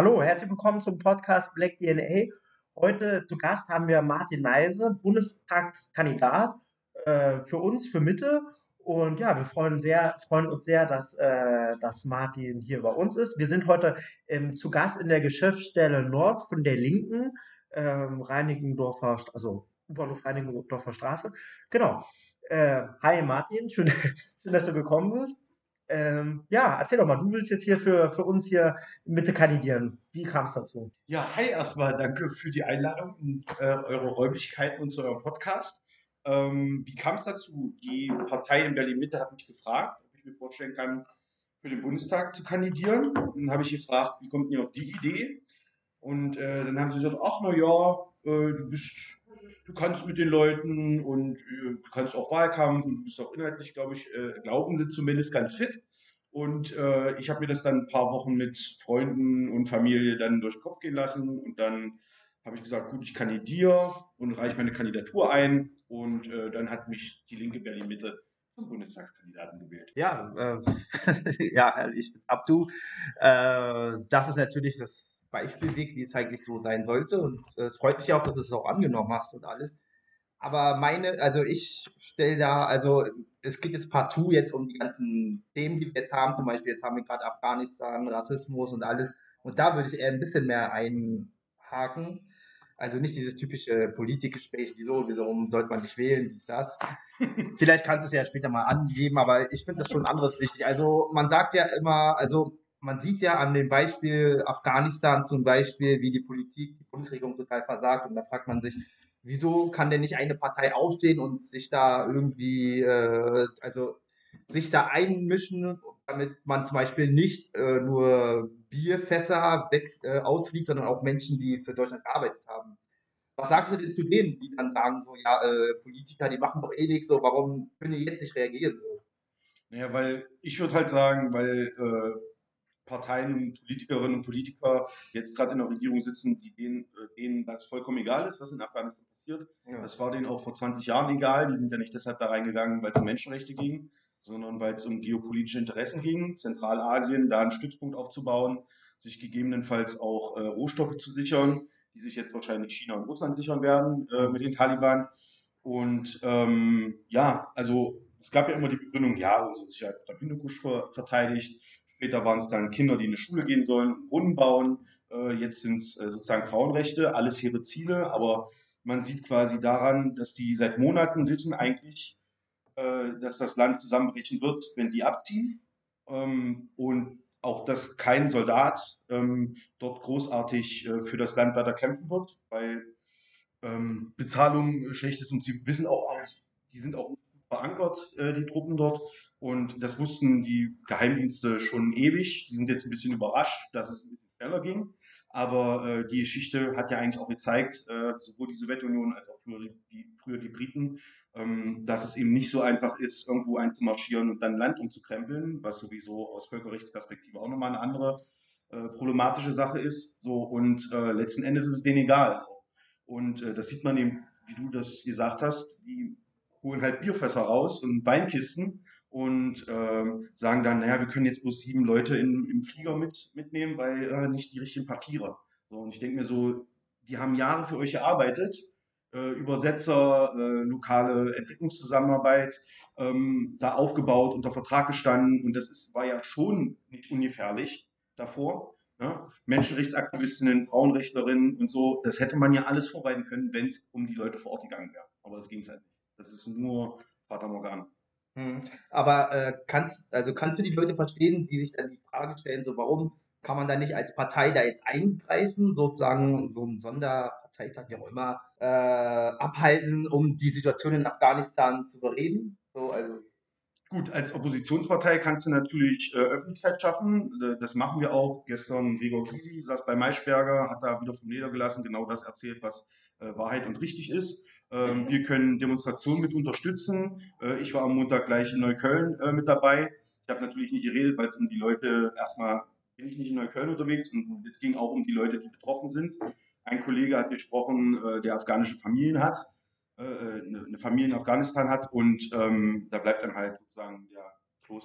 Hallo, herzlich willkommen zum Podcast Black DNA. Heute zu Gast haben wir Martin Neise, Bundestagskandidat äh, für uns, für Mitte. Und ja, wir freuen, sehr, freuen uns sehr, dass, äh, dass Martin hier bei uns ist. Wir sind heute ähm, zu Gast in der Geschäftsstelle Nord von der Linken, ähm, Reinigendorfer, also U-Bahnhof Reinigendorfer Straße. Genau. Äh, hi Martin, schön, schön, dass du gekommen bist. Ähm, ja, erzähl doch mal, du willst jetzt hier für, für uns hier Mitte kandidieren. Wie kam es dazu? Ja, hi erstmal, danke für die Einladung in äh, eure Räumlichkeiten und zu eurem Podcast. Ähm, wie kam es dazu? Die Partei in Berlin-Mitte hat mich gefragt, ob ich mir vorstellen kann, für den Bundestag zu kandidieren. dann habe ich gefragt, wie kommt ihr auf die Idee? Und äh, dann haben sie gesagt, ach na ja, äh, du bist, du kannst mit den Leuten und äh, du kannst auch Wahlkampf und du bist auch inhaltlich, glaube ich, äh, glauben sie zumindest ganz fit. Und äh, ich habe mir das dann ein paar Wochen mit Freunden und Familie dann durch den Kopf gehen lassen und dann habe ich gesagt, gut, ich kandidiere und reiche meine Kandidatur ein. Und äh, dann hat mich die linke Berlin-Mitte zum Bundestagskandidaten gewählt. Ja, äh, ja, ich bin's Abdu. Äh, das ist natürlich das Beispielweg, wie es eigentlich so sein sollte. Und äh, es freut mich auch, dass du es auch angenommen hast und alles. Aber meine, also ich stelle da, also es geht jetzt partout jetzt um die ganzen Themen, die wir jetzt haben. Zum Beispiel jetzt haben wir gerade Afghanistan, Rassismus und alles. Und da würde ich eher ein bisschen mehr einhaken. Also nicht dieses typische Politikgespräch, wieso, wieso sollte man nicht wählen, wie ist das. Vielleicht kannst du es ja später mal angeben, aber ich finde das schon anderes wichtig. Also man sagt ja immer, also man sieht ja an dem Beispiel Afghanistan zum Beispiel, wie die Politik, die Bundesregierung total versagt und da fragt man sich, wieso kann denn nicht eine Partei aufstehen und sich da irgendwie, äh, also sich da einmischen, damit man zum Beispiel nicht äh, nur Bierfässer weg äh, ausfliegt, sondern auch Menschen, die für Deutschland gearbeitet haben. Was sagst du denn zu denen, die dann sagen, so, ja, äh, Politiker, die machen doch eh nichts, so, warum können die jetzt nicht reagieren? So? Naja, weil ich würde halt sagen, weil äh, Parteien und Politikerinnen und Politiker jetzt gerade in der Regierung sitzen, die denen, äh, denen das vollkommen egal ist, was in Afghanistan passiert. Ja. Das war denen auch vor 20 Jahren egal. Die sind ja nicht deshalb da reingegangen, weil es um Menschenrechte ging, sondern weil es um geopolitische Interessen ging, Zentralasien, da einen Stützpunkt aufzubauen, sich gegebenenfalls auch äh, Rohstoffe zu sichern, die sich jetzt wahrscheinlich China und Russland sichern werden äh, mit den Taliban. Und ähm, ja, also es gab ja immer die Begründung, ja, unsere Sicherheit wird am Hindukusch ver verteidigt. Später waren es dann Kinder, die in die Schule gehen sollen, Brunnen bauen. Äh, jetzt sind es äh, sozusagen Frauenrechte, alles hehre Ziele, aber man sieht quasi daran, dass die seit Monaten wissen eigentlich, dass das Land zusammenbrechen wird, wenn die abziehen. Ähm, und auch, dass kein Soldat ähm, dort großartig äh, für das Land weiter kämpfen wird, weil ähm, Bezahlung schlecht ist und sie wissen auch, die sind auch verankert, äh, die Truppen dort. Und das wussten die Geheimdienste schon ewig. Die sind jetzt ein bisschen überrascht, dass es ein bisschen schneller ging. Aber äh, die Geschichte hat ja eigentlich auch gezeigt, äh, sowohl die Sowjetunion als auch früher die, früher die Briten, ähm, dass es eben nicht so einfach ist, irgendwo einzumarschieren und dann Land umzukrempeln, was sowieso aus Völkerrechtsperspektive auch nochmal eine andere äh, problematische Sache ist. So, und äh, letzten Endes ist es denen egal. So. Und äh, das sieht man eben, wie du das gesagt hast, die holen halt Bierfässer raus und Weinkisten und ähm, sagen dann, naja, wir können jetzt bloß sieben Leute in, im Flieger mit, mitnehmen, weil äh, nicht die richtigen Papiere. So, und ich denke mir so, die haben Jahre für euch gearbeitet äh, Übersetzer, äh, lokale Entwicklungszusammenarbeit ähm, da aufgebaut, unter Vertrag gestanden und das ist, war ja schon nicht ungefährlich davor. Ja? Menschenrechtsaktivistinnen, Frauenrechtlerinnen und so, das hätte man ja alles vorbereiten können, wenn es um die Leute vor Ort gegangen wäre. Aber das ging es halt nicht. Das ist nur Vater Morgan. Hm. Aber äh, kannst, also kannst du die Leute verstehen, die sich dann die Frage stellen, so warum kann man da nicht als Partei da jetzt eingreifen, sozusagen so ein Sonder Parteitag, wie auch immer, äh, abhalten, um die Situation in Afghanistan zu bereden. So, also. Gut, als Oppositionspartei kannst du natürlich äh, Öffentlichkeit schaffen. Äh, das machen wir auch. Gestern Gregor Gysi saß bei Maischberger, hat da wieder vom Leder gelassen, genau das erzählt, was äh, Wahrheit und richtig ist. Ähm, wir können Demonstrationen mit unterstützen. Äh, ich war am Montag gleich in Neukölln äh, mit dabei. Ich habe natürlich nicht geredet, weil es um die Leute erstmal bin ich nicht in Neukölln unterwegs und es ging auch um die Leute, die betroffen sind. Ein Kollege hat gesprochen, äh, der afghanische Familien hat, eine Familie in Afghanistan hat und ähm, da bleibt dann halt sozusagen der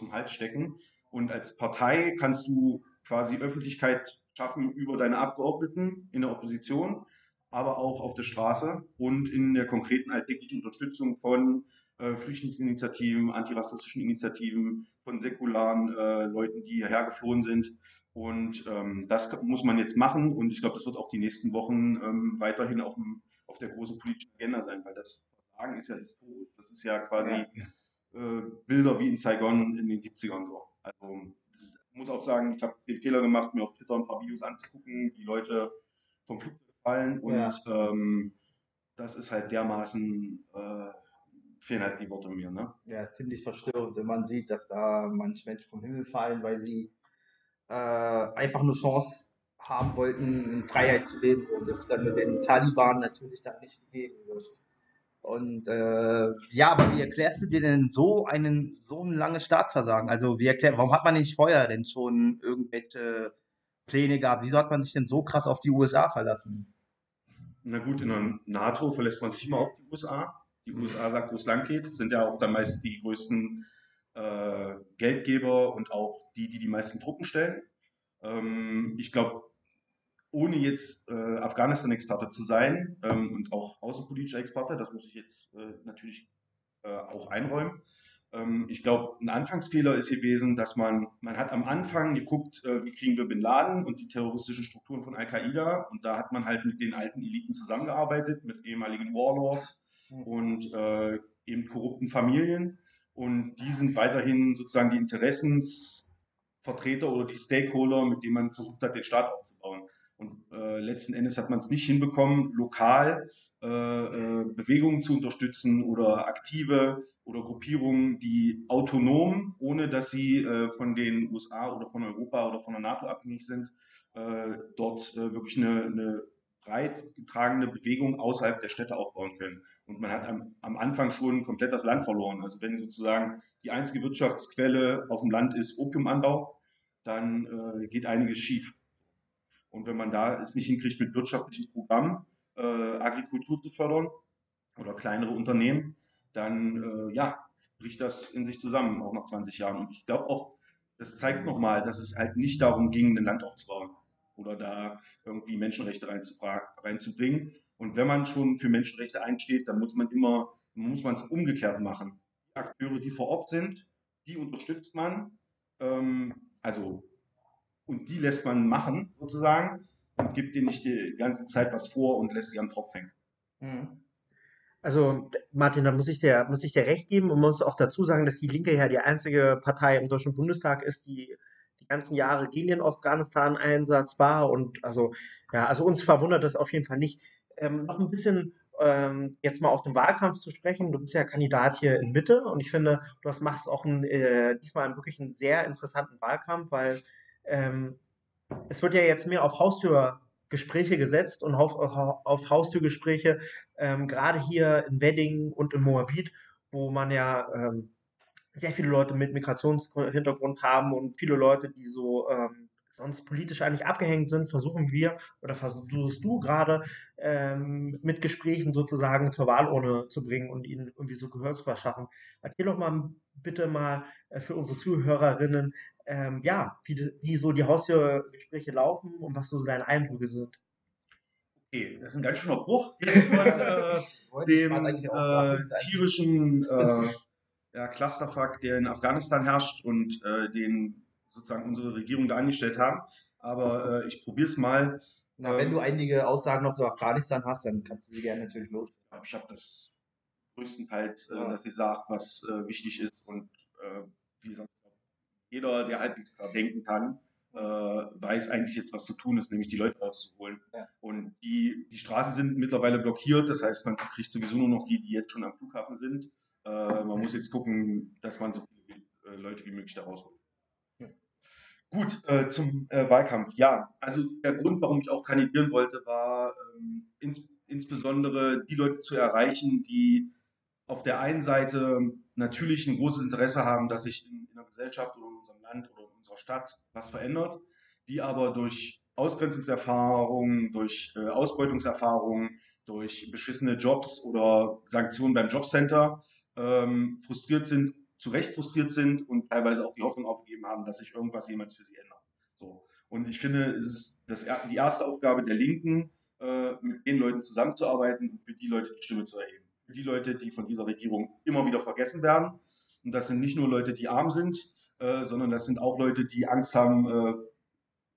im Hals stecken. Und als Partei kannst du quasi Öffentlichkeit schaffen über deine Abgeordneten in der Opposition, aber auch auf der Straße und in der konkreten alltäglichen Unterstützung von äh, Flüchtlingsinitiativen, antirassistischen Initiativen, von säkularen äh, Leuten, die hierher geflohen sind. Und ähm, das muss man jetzt machen und ich glaube, das wird auch die nächsten Wochen ähm, weiterhin auf, dem, auf der großen politischen Agenda sein, weil das Versagen ist ja historisch. Das ist ja quasi. Äh, Bilder wie in Saigon in den 70ern so. Also ich muss auch sagen, ich habe den Fehler gemacht, mir auf Twitter ein paar Videos anzugucken, wie Leute vom Flugzeug fallen und ja. ähm, das ist halt dermaßen äh, fehlen halt die Worte mir, ne? Ja, ist ziemlich verstörend, wenn man sieht, dass da manche Menschen vom Himmel fallen, weil sie äh, einfach eine Chance haben wollten, in Freiheit zu leben. So. Und das ist dann mit den Taliban natürlich dann nicht gegeben. So. Und äh, ja, aber wie erklärst du dir denn so einen so ein langes Staatsversagen? Also wie erklär, warum hat man nicht vorher denn schon irgendwelche Pläne gehabt? Wieso hat man sich denn so krass auf die USA verlassen? Na gut, in der NATO verlässt man sich immer auf die USA die USA sagt, wo es lang geht, sind ja auch dann meist die größten äh, Geldgeber und auch die, die die meisten Truppen stellen. Ähm, ich glaube, ohne jetzt äh, Afghanistan-Experte zu sein ähm, und auch außenpolitischer Experte, das muss ich jetzt äh, natürlich äh, auch einräumen. Ähm, ich glaube, ein Anfangsfehler ist gewesen, dass man, man hat am Anfang geguckt, äh, wie kriegen wir Bin Laden und die terroristischen Strukturen von Al-Qaida und da hat man halt mit den alten Eliten zusammengearbeitet, mit ehemaligen Warlords, und äh, eben korrupten Familien. Und die sind weiterhin sozusagen die Interessensvertreter oder die Stakeholder, mit denen man versucht hat, den Staat aufzubauen. Und äh, letzten Endes hat man es nicht hinbekommen, lokal äh, äh, Bewegungen zu unterstützen oder aktive oder Gruppierungen, die autonom, ohne dass sie äh, von den USA oder von Europa oder von der NATO abhängig sind, äh, dort äh, wirklich eine, eine breit getragene Bewegung außerhalb der Städte aufbauen können. Und man hat am, am, Anfang schon komplett das Land verloren. Also wenn sozusagen die einzige Wirtschaftsquelle auf dem Land ist Opiumanbau, dann geht einiges schief. Und wenn man da es nicht hinkriegt, mit wirtschaftlichen Programmen äh, Agrikultur zu fördern oder kleinere Unternehmen, dann äh, ja, bricht das in sich zusammen, auch nach 20 Jahren. Und ich glaube auch, das zeigt nochmal, dass es halt nicht darum ging, ein Land aufzubauen oder da irgendwie Menschenrechte reinzubringen. Und wenn man schon für Menschenrechte einsteht, dann muss man immer, muss man es umgekehrt machen. Akteure, die vor Ort sind, die unterstützt man, ähm, also und die lässt man machen sozusagen und gibt denen nicht die ganze Zeit was vor und lässt sie am Tropf hängen. Mhm. Also Martin, da muss ich dir, muss ich dir recht geben und muss auch dazu sagen, dass die Linke ja die einzige Partei im Deutschen Bundestag ist, die die ganzen Jahre gegen den Afghanistan-Einsatz war. Und also, ja, also uns verwundert das auf jeden Fall nicht. Ähm, noch ein bisschen ähm, jetzt mal auf den Wahlkampf zu sprechen. Du bist ja Kandidat hier in Mitte und ich finde, du hast, machst auch ein, äh, diesmal einen wirklich einen sehr interessanten Wahlkampf, weil ähm, es wird ja jetzt mehr auf Haustürgespräche gesetzt und auf, auf Haustürgespräche, ähm, gerade hier in Wedding und in Moabit, wo man ja ähm, sehr viele Leute mit Migrationshintergrund haben und viele Leute, die so ähm, sonst politisch eigentlich abgehängt sind, versuchen wir oder versuchst du gerade ähm, mit Gesprächen sozusagen zur Wahlurne zu bringen und ihnen irgendwie so Gehör zu verschaffen. Erzähl doch mal bitte mal äh, für unsere Zuhörerinnen, ähm, ja, wie, wie so die Haustürgespräche laufen und was so deine Eindrücke sind. Okay, das ist ein ganz schöner Bruch jetzt von äh, dem äh, tierischen äh, ja, Clusterfuck, der in Afghanistan herrscht und äh, den sozusagen unsere Regierung da angestellt haben. Aber äh, ich probiere es mal. Na, ähm, wenn du einige Aussagen noch zu Afghanistan hast, dann kannst du sie gerne natürlich los. Ich habe das größtenteils, äh, ja. dass sie sagt, was äh, wichtig ist und äh, wie gesagt, jeder, der halbwegs klar denken kann, äh, weiß eigentlich jetzt, was zu tun ist, nämlich die Leute rauszuholen. Ja. Und die, die Straßen sind mittlerweile blockiert, das heißt, man kriegt sowieso nur noch die, die jetzt schon am Flughafen sind. Äh, man muss jetzt gucken, dass man so viele äh, Leute wie möglich da rausholt. Ja. Gut, äh, zum äh, Wahlkampf. Ja, also der Grund, warum ich auch kandidieren wollte, war ähm, ins, insbesondere die Leute zu erreichen, die auf der einen Seite natürlich ein großes Interesse haben, dass sich in, in der Gesellschaft oder unserer Stadt was verändert, die aber durch Ausgrenzungserfahrungen, durch äh, Ausbeutungserfahrungen, durch beschissene Jobs oder Sanktionen beim Jobcenter ähm, frustriert sind, zu Recht frustriert sind und teilweise auch die Hoffnung aufgegeben haben, dass sich irgendwas jemals für sie ändert. So. Und ich finde, es ist das, die erste Aufgabe der Linken, äh, mit den Leuten zusammenzuarbeiten und für die Leute die Stimme zu erheben. Für die Leute, die von dieser Regierung immer wieder vergessen werden. Und das sind nicht nur Leute, die arm sind, äh, sondern das sind auch Leute, die Angst haben, äh,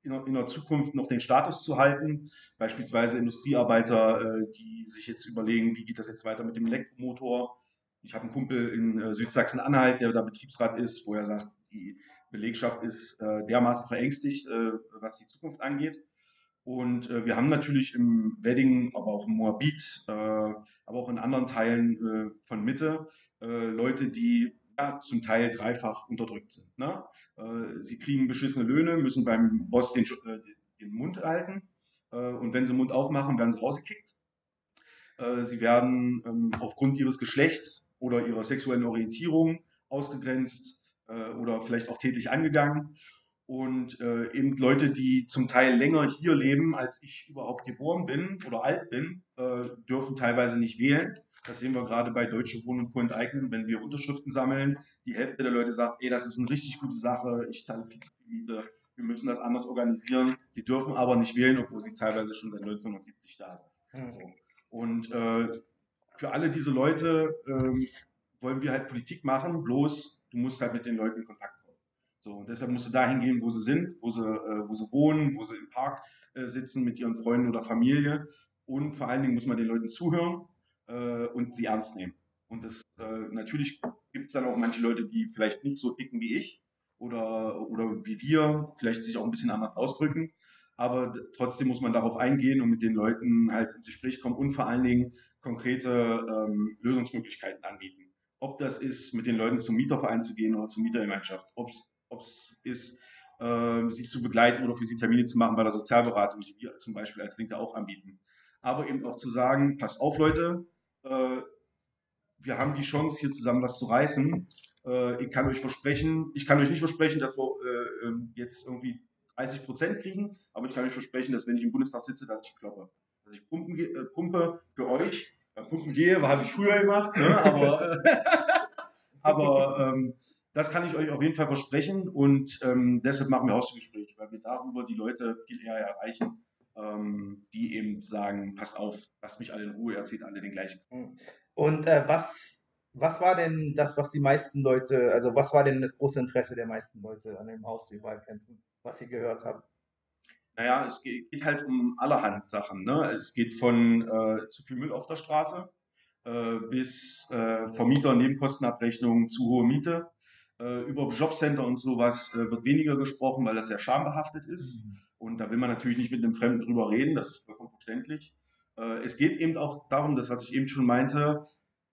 in, in, der Zukunft noch den Status zu halten. Beispielsweise Industriearbeiter, äh, die sich jetzt überlegen, wie geht das jetzt weiter mit dem Elektromotor. Ich habe einen Kumpel in äh, Südsachsen-Anhalt, der da Betriebsrat ist, wo er sagt, die Belegschaft ist äh, dermaßen verängstigt, was die Zukunft angeht. Und äh, wir haben natürlich im Wedding, aber auch im Moabit, äh, aber auch in anderen Teilen äh, von Mitte Leute, die zum Teil dreifach unterdrückt sind. Ne? sie kriegen beschissene Löhne, müssen beim Boss den, den Mund halten. und wenn sie den Mund aufmachen, werden sie rausgekickt. sie werden ähm, aufgrund ihres Geschlechts oder ihrer sexuellen Orientierung ausgegrenzt äh, oder vielleicht auch tätlich angegangen. Und äh, eben Leute, die zum Teil länger hier leben, als ich überhaupt geboren bin oder alt bin, äh, dürfen teilweise nicht wählen. Das sehen wir gerade bei Deutsche Wohnen und Co. enteignen, wenn wir Unterschriften sammeln. Die Hälfte der Leute sagt, ey, das ist eine richtig gute Sache, ich zahle viel zu viel Miete, wir müssen das anders organisieren. Sie dürfen aber nicht wählen, obwohl sie teilweise schon seit 1970 da sind. Mhm. So. Und äh, für alle diese Leute ähm, wollen wir halt Politik machen, bloß du musst halt mit den Leuten in Kontakt. So, deshalb musst du dahin gehen, wo sie sind, wo sie, äh, wo sie wohnen, wo sie im Park äh, sitzen mit ihren Freunden oder Familie. Und vor allen Dingen muss man den Leuten zuhören äh, und sie ernst nehmen. Und das äh, natürlich gibt es dann auch manche Leute, die vielleicht nicht so ticken wie ich oder, oder wie wir, vielleicht sich auch ein bisschen anders ausdrücken. Aber trotzdem muss man darauf eingehen und mit den Leuten halt ins Gespräch kommen und vor allen Dingen konkrete ähm, Lösungsmöglichkeiten anbieten ob das ist, mit den Leuten zum Mieterverein zu gehen oder zur Mietergemeinschaft, ob es ist, äh, sie zu begleiten oder für sie Termine zu machen bei der Sozialberatung, die wir zum Beispiel als Linke auch anbieten. Aber eben auch zu sagen, passt auf Leute, äh, wir haben die Chance, hier zusammen was zu reißen. Äh, ich kann euch versprechen, ich kann euch nicht versprechen, dass wir äh, ähm, jetzt irgendwie 30 Prozent kriegen, aber ich kann euch versprechen, dass wenn ich im Bundestag sitze, dass ich kloppe. Dass ich pumpen, äh, pumpe für euch Pumpen gehe, habe ich früher gemacht, ne? aber, aber ähm, das kann ich euch auf jeden Fall versprechen und ähm, deshalb machen wir Haustürgespräche, weil wir darüber die Leute viel eher erreichen, ähm, die eben sagen, passt auf, lasst mich alle in Ruhe, erzählt alle den gleichen. Hm. Und äh, was, was war denn das, was die meisten Leute, also was war denn das große Interesse der meisten Leute an dem Haustürwahlkämpfen, was ihr gehört habt? Naja, es geht, halt um allerhand Sachen. Ne? Es geht von äh, zu viel Müll auf der Straße äh, bis äh, Vermieter, Nebenkostenabrechnung, zu hohe Miete. Äh, über Jobcenter und sowas äh, wird weniger gesprochen, weil das sehr schambehaftet ist. Mhm. Und da will man natürlich nicht mit einem Fremden drüber reden, das ist vollkommen verständlich. Äh, es geht eben auch darum, das, was ich eben schon meinte,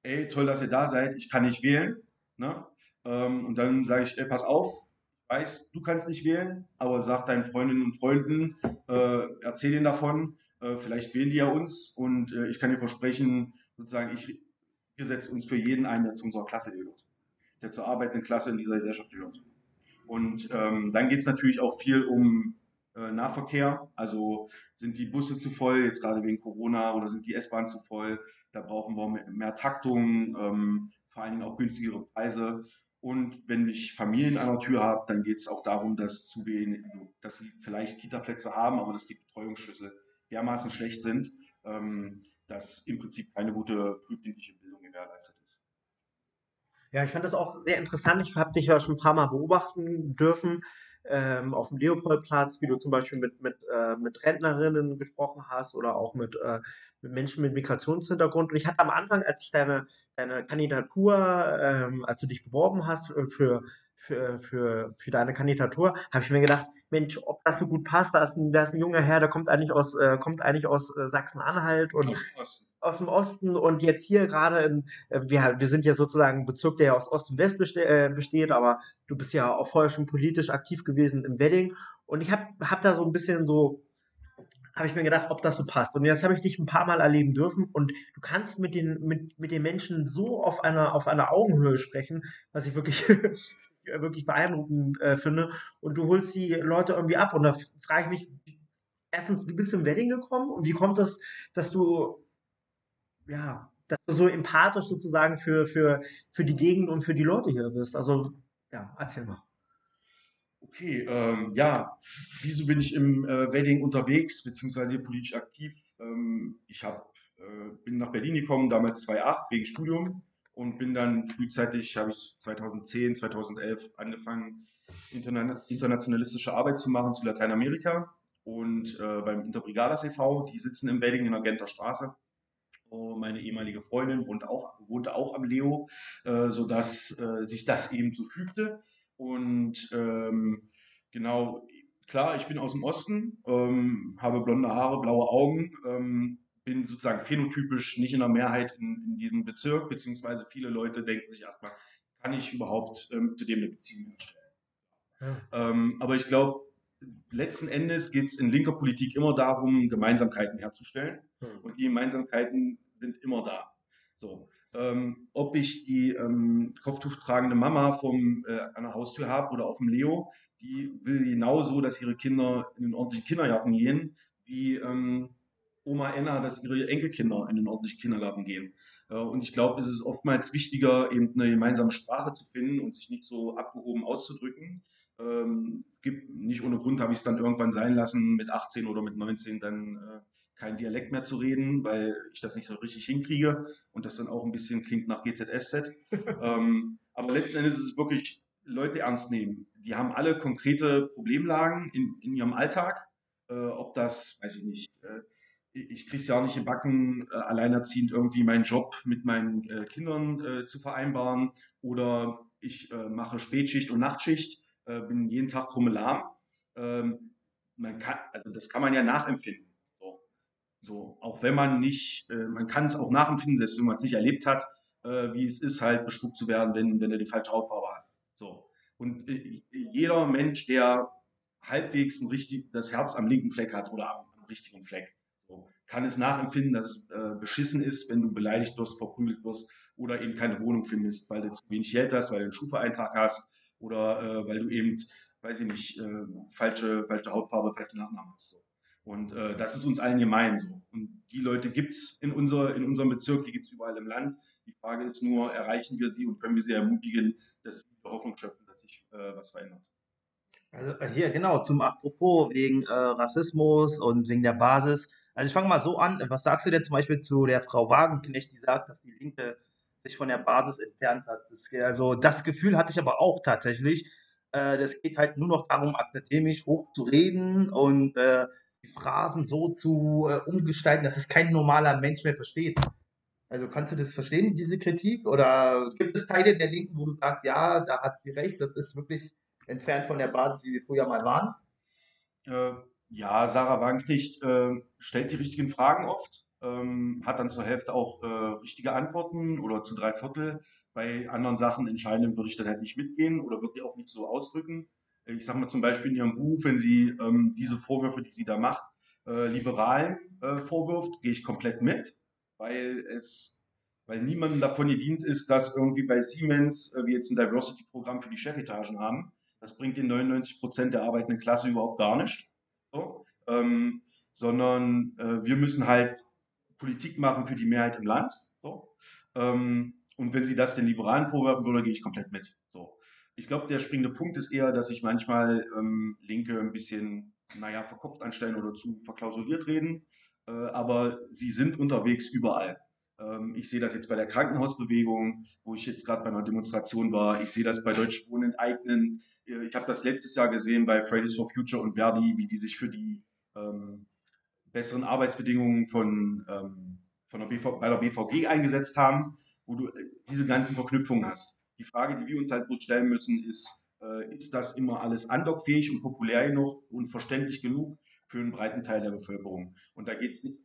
ey, toll, dass ihr da seid, ich kann nicht wählen. Ne? Ähm, und dann sage ich, ey, pass auf, weiß, du kannst nicht wählen, aber sag deinen Freundinnen und Freunden, äh, erzähl ihnen davon, äh, vielleicht wählen die ja uns und äh, ich kann dir versprechen, sozusagen, ich, wir setzen uns für jeden ein, der zu unserer Klasse gehört, der zur arbeitenden Klasse in dieser Gesellschaft gehört. Und ähm, dann geht es natürlich auch viel um äh, Nahverkehr, also sind die Busse zu voll, jetzt gerade wegen Corona, oder sind die S-Bahnen zu voll, da brauchen wir mehr, mehr Taktung, ähm, vor allen Dingen auch günstigere Preise. Und wenn ich Familien an der Tür habe, dann geht es auch darum, dass zu wenig, dass sie vielleicht Kita-Plätze haben, aber dass die Betreuungsschlüssel dermaßen schlecht sind, ähm, dass im Prinzip keine gute frühkindliche Bildung gewährleistet ist. Ja, ich fand das auch sehr interessant. Ich habe dich ja schon ein paar Mal beobachten dürfen ähm, auf dem Leopoldplatz, wie du zum Beispiel mit, mit, äh, mit Rentnerinnen gesprochen hast oder auch mit, äh, mit Menschen mit Migrationshintergrund. Und ich hatte am Anfang, als ich deine deine Kandidatur, ähm, als du dich beworben hast äh, für, für, für, für deine Kandidatur, habe ich mir gedacht, Mensch, ob das so gut passt, da ist ein, da ist ein junger Herr, der kommt eigentlich aus, äh, kommt eigentlich aus äh, Sachsen-Anhalt und aus dem, aus dem, Osten und jetzt hier gerade in, äh, wir, wir sind ja sozusagen ein Bezirk, der ja aus Ost und West beste äh, besteht, aber du bist ja auch vorher schon politisch aktiv gewesen im Wedding und ich habe hab da so ein bisschen so habe ich mir gedacht, ob das so passt. Und jetzt habe ich dich ein paar Mal erleben dürfen und du kannst mit den, mit, mit den Menschen so auf einer, auf einer Augenhöhe sprechen, was ich wirklich wirklich beeindruckend äh, finde. Und du holst die Leute irgendwie ab. Und da frage ich mich, erstens, wie bist du im Wedding gekommen? Und wie kommt es, dass du, ja, dass du so empathisch sozusagen für, für, für die Gegend und für die Leute hier bist? Also, ja, erzähl mal. Okay, ähm, ja, wieso bin ich im äh, Wedding unterwegs, beziehungsweise politisch aktiv? Ähm, ich hab, äh, bin nach Berlin gekommen, damals 2008, wegen Studium und bin dann frühzeitig, habe ich 2010, 2011 angefangen, interna internationalistische Arbeit zu machen zu Lateinamerika und äh, beim Interbrigadas e.V., die sitzen im Wedding in der Genter Straße. Oh, meine ehemalige Freundin wohnte auch, wohnte auch am Leo, äh, sodass äh, sich das eben so fügte. Und ähm, genau, klar, ich bin aus dem Osten, ähm, habe blonde Haare, blaue Augen, ähm, bin sozusagen phänotypisch nicht in der Mehrheit in, in, diesem Bezirk, beziehungsweise viele Leute denken sich erstmal, kann ich überhaupt ähm, zu dem eine Beziehung herstellen? Ja. Ähm, aber ich glaube, letzten Endes geht es in linker Politik immer darum, Gemeinsamkeiten herzustellen. Mhm. Und die Gemeinsamkeiten sind immer da. So ähm, ob ich die ähm, Kopftuch tragende Mama vom, äh, an der Haustür habe oder auf dem Leo, die will genauso, dass ihre Kinder in den ordentlichen Kindergarten gehen, wie ähm, Oma Enna, dass ihre Enkelkinder in den ordentlichen Kindergarten gehen. Äh, und ich glaube, es ist oftmals wichtiger, eben eine gemeinsame Sprache zu finden und sich nicht so abgehoben auszudrücken. Ähm, es gibt, nicht ohne Grund habe ich es dann irgendwann sein lassen, mit 18 oder mit 19 dann äh, kein Dialekt mehr zu reden, weil ich das nicht so richtig hinkriege und das dann auch ein bisschen klingt nach GZSZ. ähm, aber letzten Endes ist es wirklich Leute ernst nehmen. Die haben alle konkrete Problemlagen in, in ihrem Alltag. Äh, ob das, weiß ich nicht, äh, ich kriege es ja auch nicht im Backen, äh, alleinerziehend irgendwie meinen Job mit meinen äh, Kindern äh, zu vereinbaren oder ich äh, mache Spätschicht und Nachtschicht, bin jeden Tag krumme lahm. Ähm, man kann, also das kann man ja nachempfinden. So, auch wenn man nicht, äh, man kann es auch nachempfinden, selbst wenn man es nicht erlebt hat, äh, wie es ist, halt bespuckt zu werden, wenn, wenn du die falsche Hautfarbe hast. So. Und äh, jeder Mensch, der halbwegs ein richtig, das Herz am linken Fleck hat oder am, am richtigen Fleck, so, kann es nachempfinden, dass es äh, beschissen ist, wenn du beleidigt wirst, verprügelt wirst oder eben keine Wohnung findest, weil du zu wenig Geld hast, weil du einen Schufa-Eintrag hast oder äh, weil du eben, weiß ich nicht, äh, falsche, falsche Hautfarbe, falsche Nachnamen hast. So. Und äh, das ist uns allen gemein so. Und die Leute gibt es in, unser, in unserem Bezirk, die gibt es überall im Land. Die Frage ist nur, erreichen wir sie und können wir sie ermutigen, dass sie Hoffnung schöpfen, dass sich äh, was verändert. Also äh, hier, genau, zum Apropos wegen äh, Rassismus und wegen der Basis. Also ich fange mal so an, was sagst du denn zum Beispiel zu der Frau Wagenknecht, die sagt, dass die Linke sich von der Basis entfernt hat? Das, also das Gefühl hatte ich aber auch tatsächlich. Äh, das geht halt nur noch darum, akademisch hoch zu reden und äh, die Phrasen so zu äh, umgestalten, dass es kein normaler Mensch mehr versteht. Also kannst du das verstehen, diese Kritik? Oder gibt es Teile der Linken, wo du sagst, ja, da hat sie recht, das ist wirklich entfernt von der Basis, wie wir früher mal waren? Ja, Sarah Wagenknecht äh, stellt die richtigen Fragen oft, ähm, hat dann zur Hälfte auch äh, richtige Antworten oder zu drei Viertel. Bei anderen Sachen entscheidenden würde ich dann halt nicht mitgehen oder würde die auch nicht so ausdrücken ich sage mal zum Beispiel in Ihrem Buch, wenn sie ähm, diese Vorwürfe, die sie da macht, äh, Liberalen äh, vorwirft, gehe ich komplett mit, weil es, weil niemandem davon gedient ist, dass irgendwie bei Siemens äh, wir jetzt ein Diversity-Programm für die Chefetagen haben. Das bringt den 99 Prozent der arbeitenden Klasse überhaupt gar nicht. Ähm, sondern äh, wir müssen halt Politik machen für die Mehrheit im Land. So. Ähm, und wenn sie das den Liberalen vorwerfen würde, gehe ich komplett mit. So. Ich glaube, der springende Punkt ist eher, dass sich manchmal ähm, Linke ein bisschen, naja, verkopft anstellen oder zu verklausuliert reden. Äh, aber sie sind unterwegs überall. Ähm, ich sehe das jetzt bei der Krankenhausbewegung, wo ich jetzt gerade bei einer Demonstration war. Ich sehe das bei Deutsche Wohnen enteignen. Äh, ich habe das letztes Jahr gesehen bei Fridays for Future und Verdi, wie die sich für die ähm, besseren Arbeitsbedingungen von, ähm, von der BV, bei der BVG eingesetzt haben, wo du äh, diese ganzen Verknüpfungen hast. Die Frage, die wir uns halt stellen müssen, ist, äh, ist das immer alles andockfähig und populär genug und verständlich genug für einen breiten Teil der Bevölkerung? Und da geht es nicht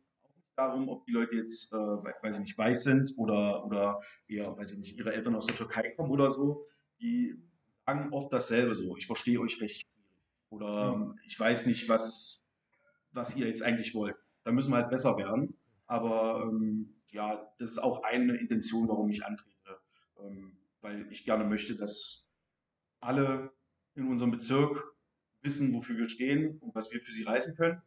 darum, ob die Leute jetzt, äh, weiß ich nicht, weiß sind oder, oder eher, weiß ich nicht, ihre Eltern aus der Türkei kommen oder so. Die sagen oft dasselbe so, ich verstehe euch recht oder mhm. ich weiß nicht, was, was ihr jetzt eigentlich wollt. Da müssen wir halt besser werden. Aber ähm, ja, das ist auch eine Intention, warum ich antrete. Ähm, weil ich gerne möchte, dass alle in unserem Bezirk wissen, wofür wir stehen und was wir für sie reißen können.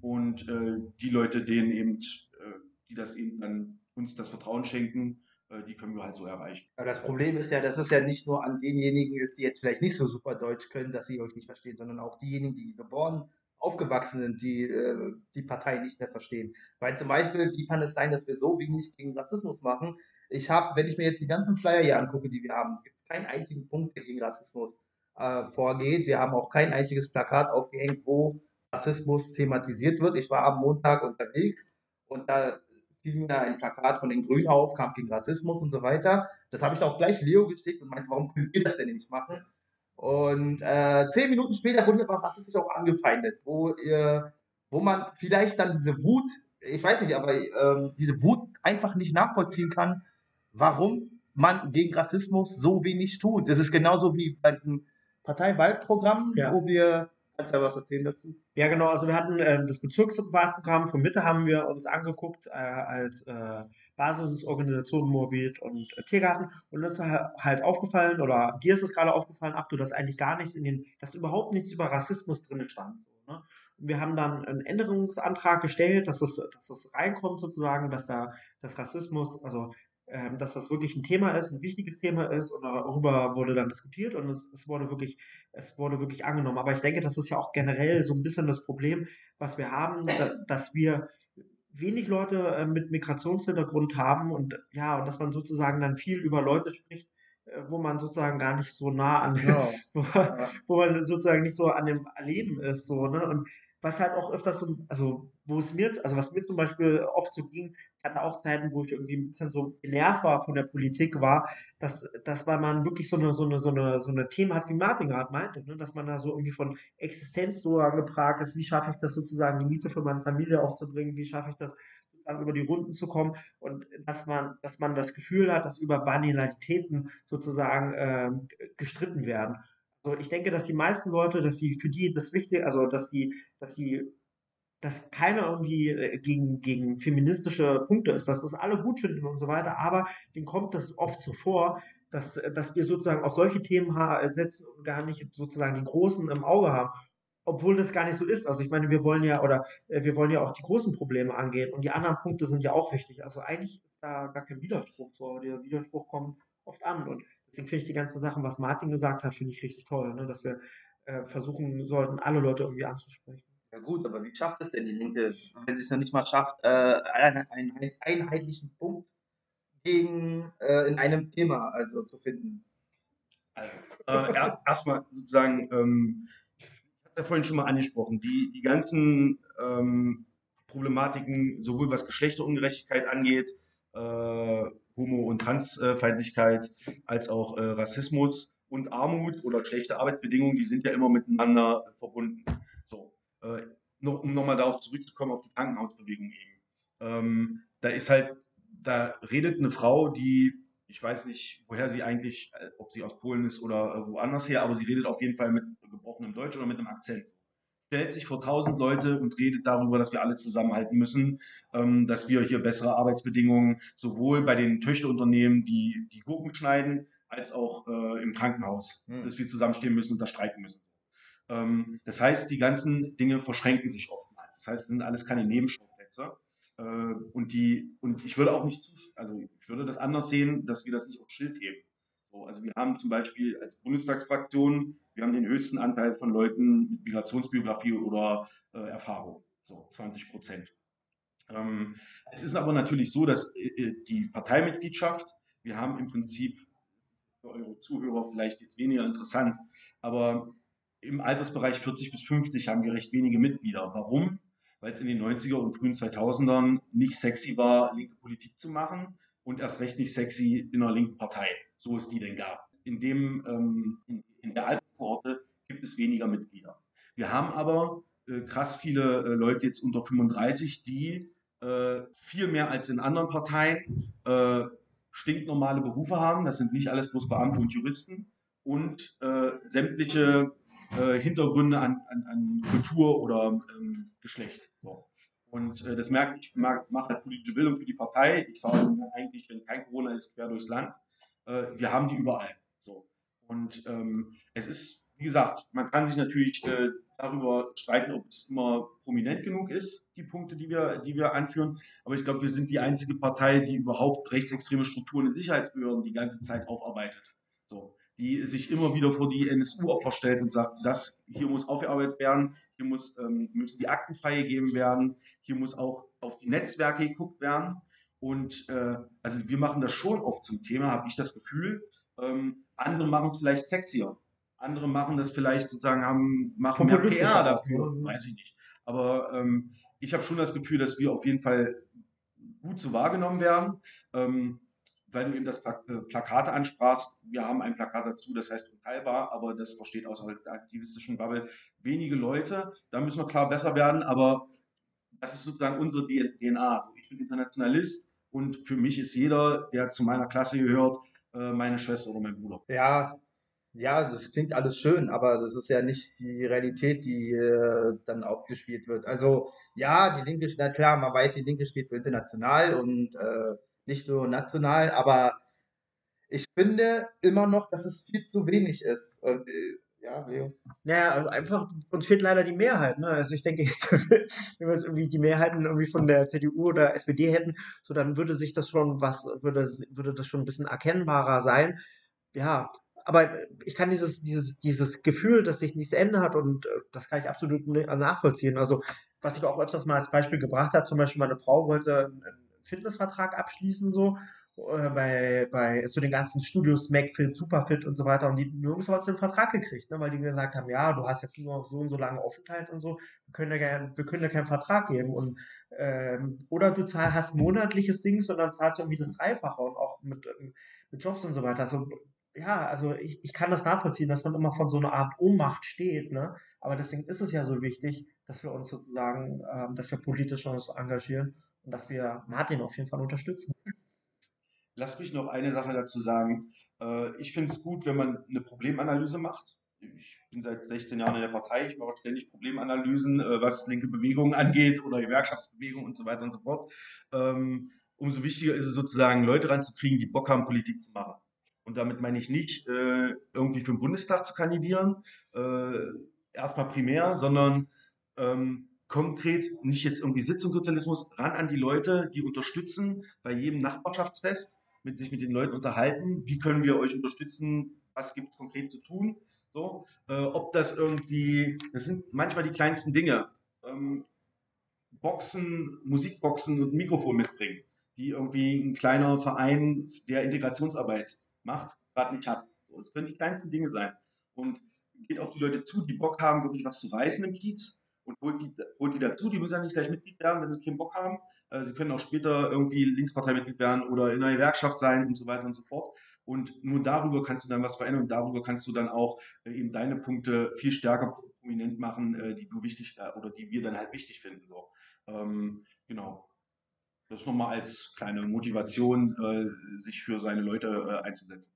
Und äh, die Leute, denen eben, äh, die das eben dann uns das Vertrauen schenken, äh, die können wir halt so erreichen. Aber das Problem ist ja, dass es ja nicht nur an denjenigen ist, die jetzt vielleicht nicht so super Deutsch können, dass sie euch nicht verstehen, sondern auch diejenigen, die geboren, aufgewachsen sind, die äh, die Partei nicht mehr verstehen. Weil zum Beispiel, wie kann es sein, dass wir so wenig gegen Rassismus machen? Ich habe, wenn ich mir jetzt die ganzen Flyer hier angucke, die wir haben, gibt es keinen einzigen Punkt, der gegen Rassismus äh, vorgeht. Wir haben auch kein einziges Plakat aufgehängt, wo Rassismus thematisiert wird. Ich war am Montag unterwegs und da fiel mir ein Plakat von den Grünen auf, Kampf gegen Rassismus und so weiter. Das habe ich auch gleich Leo geschickt und meinte, warum können wir das denn nicht machen? Und äh, zehn Minuten später wurde aber rassistisch auch angefeindet, wo, ihr, wo man vielleicht dann diese Wut, ich weiß nicht, aber ähm, diese Wut einfach nicht nachvollziehen kann, warum man gegen Rassismus so wenig tut. Das ist genauso wie bei diesem Parteiwahlprogramm, ja. wo wir Kannst du was erzählen dazu? Ja, genau. Also wir hatten äh, das Bezirkswahlprogramm von Mitte haben wir uns angeguckt äh, als äh, Basisorganisation Morbid und äh, Tiergarten und das ist halt aufgefallen oder dir ist es gerade aufgefallen, Abdu, dass eigentlich gar nichts in den, dass überhaupt nichts über Rassismus drin stand. So, ne? Wir haben dann einen Änderungsantrag gestellt, dass das, dass das reinkommt sozusagen, dass da das Rassismus, also ähm, dass das wirklich ein Thema ist, ein wichtiges Thema ist und darüber wurde dann diskutiert und es, es, wurde wirklich, es wurde wirklich angenommen. Aber ich denke, das ist ja auch generell so ein bisschen das Problem, was wir haben, da, dass wir wenig Leute äh, mit Migrationshintergrund haben und ja, und dass man sozusagen dann viel über Leute spricht, äh, wo man sozusagen gar nicht so nah an, genau. wo, wo, man sozusagen nicht so an dem Leben ist, so, ne? Und was halt auch öfters so, also wo es mir, also was mir zum Beispiel oft so ging, hatte auch Zeiten, wo ich irgendwie ein bisschen so genervt war von der Politik, war, dass, dass man wirklich so eine, so eine, so eine, so eine Themen hat, wie Martin gerade meinte, ne? dass man da so irgendwie von Existenz so angefragt ist, wie schaffe ich das sozusagen, die Miete für meine Familie aufzubringen, wie schaffe ich das über die Runden zu kommen und dass man, dass man das Gefühl hat, dass über Banalitäten sozusagen äh, gestritten werden. Also ich denke, dass die meisten Leute, dass sie für die das Wichtige, also dass sie, dass sie, dass keiner irgendwie äh, gegen, gegen feministische Punkte ist, dass das alle gut finden und so weiter, aber denen kommt das oft so vor, dass, dass wir sozusagen auf solche Themen setzen und gar nicht sozusagen die Großen im Auge haben obwohl das gar nicht so ist. Also ich meine, wir wollen ja oder äh, wir wollen ja auch die großen Probleme angehen und die anderen Punkte sind ja auch wichtig. Also eigentlich ist da gar kein Widerspruch so. Der Widerspruch kommt oft an und Deswegen finde ich die ganzen Sachen, was Martin gesagt hat, finde ich richtig toll, ne? dass wir äh, versuchen sollten, alle Leute irgendwie anzusprechen. Ja gut, aber wie schafft es denn die Linke, wenn sie es noch nicht mal schafft, äh, einen, einen, einheitlichen Punkt gegen äh, in einem Thema also zu finden? Also, äh, erstmal sozusagen, ähm, ich habe ja vorhin schon mal angesprochen, die, die ganzen ähm, Problematiken, sowohl was Geschlechterungerechtigkeit angeht, äh, Homo- und Transfeindlichkeit, als auch äh, Rassismus und Armut oder schlechte Arbeitsbedingungen, die sind ja immer miteinander verbunden. So, äh, noch, um nochmal darauf zurückzukommen, auf die Krankenhausbewegung eben. Ähm, da ist halt, da redet eine Frau, die, ich weiß nicht, woher sie eigentlich, äh, ob sie aus Polen ist oder äh, woanders her, aber sie redet auf jeden Fall mit gebrochenem Deutsch oder mit einem Akzent stellt sich vor tausend Leute und redet darüber, dass wir alle zusammenhalten müssen, ähm, dass wir hier bessere Arbeitsbedingungen sowohl bei den Töchterunternehmen, die die Gurken schneiden, als auch äh, im Krankenhaus, hm. dass wir zusammenstehen müssen und da streiken müssen. Ähm, das heißt, die ganzen Dinge verschränken sich oftmals. Das heißt, es sind alles keine Nebenschauplätze. Äh, und die, und ich würde auch nicht, also ich würde das anders sehen, dass wir das nicht aufs Schild heben. So, also wir haben zum Beispiel als Bundestagsfraktion wir haben den höchsten Anteil von Leuten mit Migrationsbiografie oder äh, Erfahrung, so 20 Prozent. Ähm, es ist aber natürlich so, dass äh, äh, die Parteimitgliedschaft, wir haben im Prinzip für eure Zuhörer vielleicht jetzt weniger interessant, aber im Altersbereich 40 bis 50 haben wir recht wenige Mitglieder. Warum? Weil es in den 90er und frühen 2000ern nicht sexy war, linke Politik zu machen und erst recht nicht sexy in einer linken Partei, so es die denn gab. In, dem, ähm, in, in der Alterskohorte gibt es weniger Mitglieder. Wir haben aber äh, krass viele äh, Leute jetzt unter 35, die äh, viel mehr als in anderen Parteien äh, stinknormale Berufe haben. Das sind nicht alles bloß Beamte und Juristen und äh, sämtliche äh, Hintergründe an, an, an, Kultur oder ähm, Geschlecht. So. Und äh, das merke ich, mache halt politische Bildung für die Partei. Ich fahre eigentlich, wenn kein Corona ist, quer durchs Land. Äh, wir haben die überall. So. Und ähm, es ist, wie gesagt, man kann sich natürlich äh, darüber streiten, ob es immer prominent genug ist, die Punkte, die wir, die wir anführen. Aber ich glaube, wir sind die einzige Partei, die überhaupt rechtsextreme Strukturen in Sicherheitsbehörden die ganze Zeit aufarbeitet. So, die sich immer wieder vor die NSU-Opfer stellt und sagt, das hier muss aufgearbeitet werden, hier muss, ähm, müssen die Akten freigegeben werden, hier muss auch auf die Netzwerke geguckt werden. Und äh, also wir machen das schon oft zum Thema, habe ich das Gefühl. Ähm, andere machen es vielleicht sexier. Andere machen das vielleicht sozusagen, haben, machen mehr PR dafür, mhm. weiß ich nicht. Aber ähm, ich habe schon das Gefühl, dass wir auf jeden Fall gut so wahrgenommen werden. Ähm, weil du eben das äh, Plakate ansprachst, wir haben ein Plakat dazu, das heißt unteilbar, aber das versteht außerhalb der aktivistischen Bubble wenige Leute. Da müssen wir klar besser werden, aber das ist sozusagen unsere DNA. Ich bin Internationalist und für mich ist jeder, der zu meiner Klasse gehört, äh, meine Schwester oder mein Bruder. Ja, ja, das klingt alles schön, aber das ist ja nicht die Realität, die dann auch gespielt wird. Also ja, die Linke, na klar, man weiß, die Linke steht für international und äh, nicht nur national, aber ich finde immer noch, dass es viel zu wenig ist. Und, äh, ja, Leo. Naja, also einfach, uns fehlt leider die Mehrheit. Ne? Also ich denke jetzt, wenn wir jetzt irgendwie die Mehrheiten irgendwie von der CDU oder SPD hätten, so dann würde sich das schon was, würde, würde das schon ein bisschen erkennbarer sein. Ja, aber ich kann dieses, dieses, dieses Gefühl, dass sich nichts ändert und äh, das kann ich absolut nachvollziehen. Also, was ich auch öfters mal als Beispiel gebracht habe, zum Beispiel meine Frau wollte einen Fitnessvertrag abschließen, so, äh, bei, bei so den ganzen Studios, MacFit, Superfit und so weiter und die nirgendwo hat einen Vertrag gekriegt, ne, weil die gesagt haben, ja, du hast jetzt nur so und so lange Aufenthalt und so, wir können dir, wir können dir keinen Vertrag geben und ähm, oder du zahl, hast monatliches Dings und dann zahlst du irgendwie das Dreifache und auch mit, mit Jobs und so weiter. Also ja, also ich, ich kann das nachvollziehen, dass man immer von so einer Art Ohnmacht steht, ne? Aber deswegen ist es ja so wichtig, dass wir uns sozusagen, ähm, dass wir politisch uns engagieren und dass wir Martin auf jeden Fall unterstützen. Lass mich noch eine Sache dazu sagen. Äh, ich finde es gut, wenn man eine Problemanalyse macht. Ich bin seit 16 Jahren in der Partei, ich mache ständig Problemanalysen, äh, was linke Bewegungen angeht oder Gewerkschaftsbewegungen und so weiter und so fort. Ähm, umso wichtiger ist es sozusagen, Leute ranzukriegen, die Bock haben, Politik zu machen. Und damit meine ich nicht, äh, irgendwie für den Bundestag zu kandidieren, erstmal primär, sondern ähm, konkret nicht jetzt irgendwie Sitzungssozialismus, ran an die Leute, die unterstützen bei jedem Nachbarschaftsfest, mit sich mit den Leuten unterhalten, wie können wir euch unterstützen, was gibt es konkret zu tun, so, äh, ob das irgendwie, das sind manchmal die kleinsten Dinge, ähm, Boxen, Musikboxen und Mikrofon mitbringen, die irgendwie ein kleiner Verein der Integrationsarbeit macht, gerade nicht hat. So, das können die kleinsten Dinge sein. Und geht auf die Leute zu, die Bock haben, wirklich was zu reißen im Kiez und holt die, holt die dazu. Die müssen ja nicht gleich Mitglied werden, wenn sie keinen Bock haben. Äh, sie können auch später irgendwie Linksparteimitglied werden oder in einer Gewerkschaft sein und so weiter und so fort. Und nur darüber kannst du dann was verändern und darüber kannst du dann auch äh, eben deine Punkte viel stärker prominent machen, äh, die du wichtig oder die wir dann halt wichtig finden. So. Ähm, genau. Das nochmal als kleine Motivation, äh, sich für seine Leute äh, einzusetzen.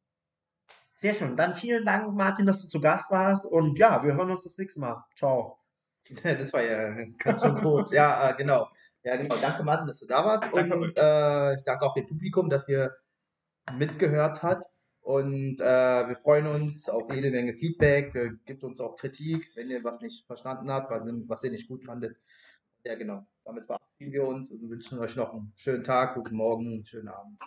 Sehr schön. Dann vielen Dank, Martin, dass du zu Gast warst. Und ja, wir hören uns das nächste Mal. Ciao. Das war ja ganz schön kurz. ja, äh, genau. Ja, genau. Danke, Martin, dass du da warst. Und äh, ich danke auch dem Publikum, dass ihr mitgehört hat. Und äh, wir freuen uns auf jede Menge Feedback. Äh, gibt uns auch Kritik, wenn ihr was nicht verstanden habt, was, was ihr nicht gut fandet. Ja, genau. Damit verabschieden wir uns und wünschen euch noch einen schönen Tag, guten Morgen, schönen Abend.